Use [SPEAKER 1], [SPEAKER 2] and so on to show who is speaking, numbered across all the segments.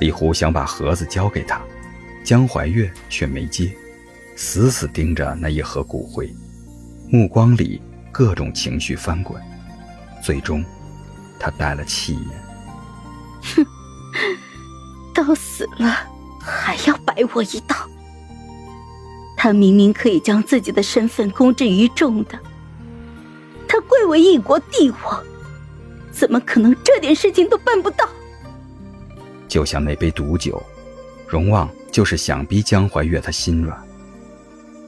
[SPEAKER 1] 李胡想把盒子交给他，江怀月却没接，死死盯着那一盒骨灰，目光里各种情绪翻滚。最终，他带了气焰：“
[SPEAKER 2] 哼，都死了，还要摆我一道？他明明可以将自己的身份公之于众的，他贵为一国帝王，怎么可能这点事情都办不到？”
[SPEAKER 1] 就像那杯毒酒，荣旺就是想逼江怀月他心软。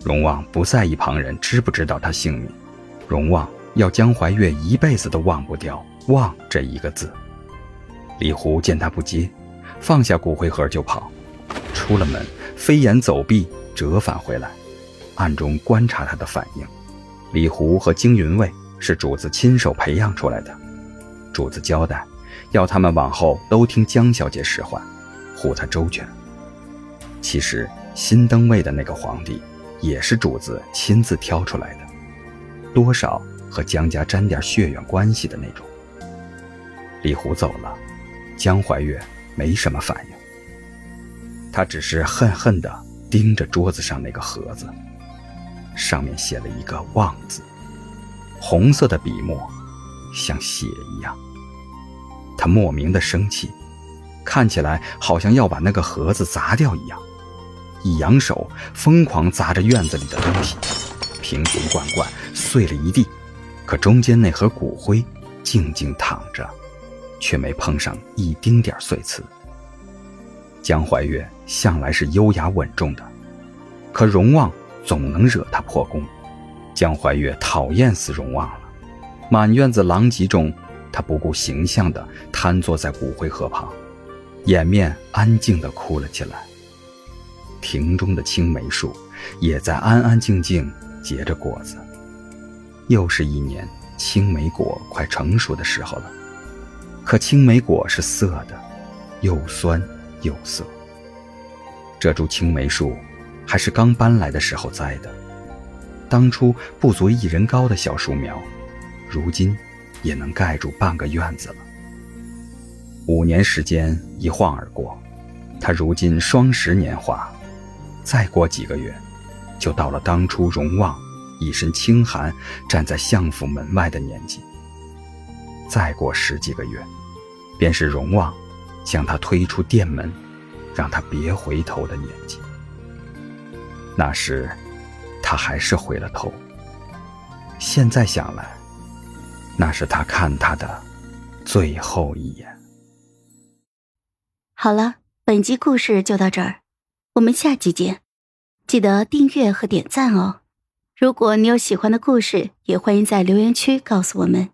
[SPEAKER 1] 荣旺不在意旁人知不知道他姓名，荣旺要江怀月一辈子都忘不掉“忘”这一个字。李胡见他不接，放下骨灰盒就跑，出了门，飞檐走壁折返回来，暗中观察他的反应。李胡和惊云卫是主子亲手培养出来的，主子交代。要他们往后都听江小姐使唤，护她周全。其实新登位的那个皇帝，也是主子亲自挑出来的，多少和江家沾点血缘关系的那种。李虎走了，江怀月没什么反应，他只是恨恨地盯着桌子上那个盒子，上面写了一个“望”字，红色的笔墨，像血一样。他莫名的生气，看起来好像要把那个盒子砸掉一样，一扬手，疯狂砸着院子里的东西，瓶瓶罐罐碎了一地，可中间那盒骨灰静静躺着，却没碰上一丁点碎瓷。江怀月向来是优雅稳重的，可荣旺总能惹他破功。江怀月讨厌死荣旺了，满院子狼藉中。他不顾形象地瘫坐在骨灰盒旁，掩面安静地哭了起来。庭中的青梅树也在安安静静结着果子。又是一年青梅果快成熟的时候了，可青梅果是涩的，又酸又涩。这株青梅树还是刚搬来的时候栽的，当初不足一人高的小树苗，如今。也能盖住半个院子了。五年时间一晃而过，他如今双十年华，再过几个月，就到了当初荣旺一身清寒站在相府门外的年纪。再过十几个月，便是荣旺将他推出店门，让他别回头的年纪。那时，他还是回了头。现在想来。那是他看他的最后一眼。
[SPEAKER 2] 好了，本集故事就到这儿，我们下集见，记得订阅和点赞哦。如果你有喜欢的故事，也欢迎在留言区告诉我们。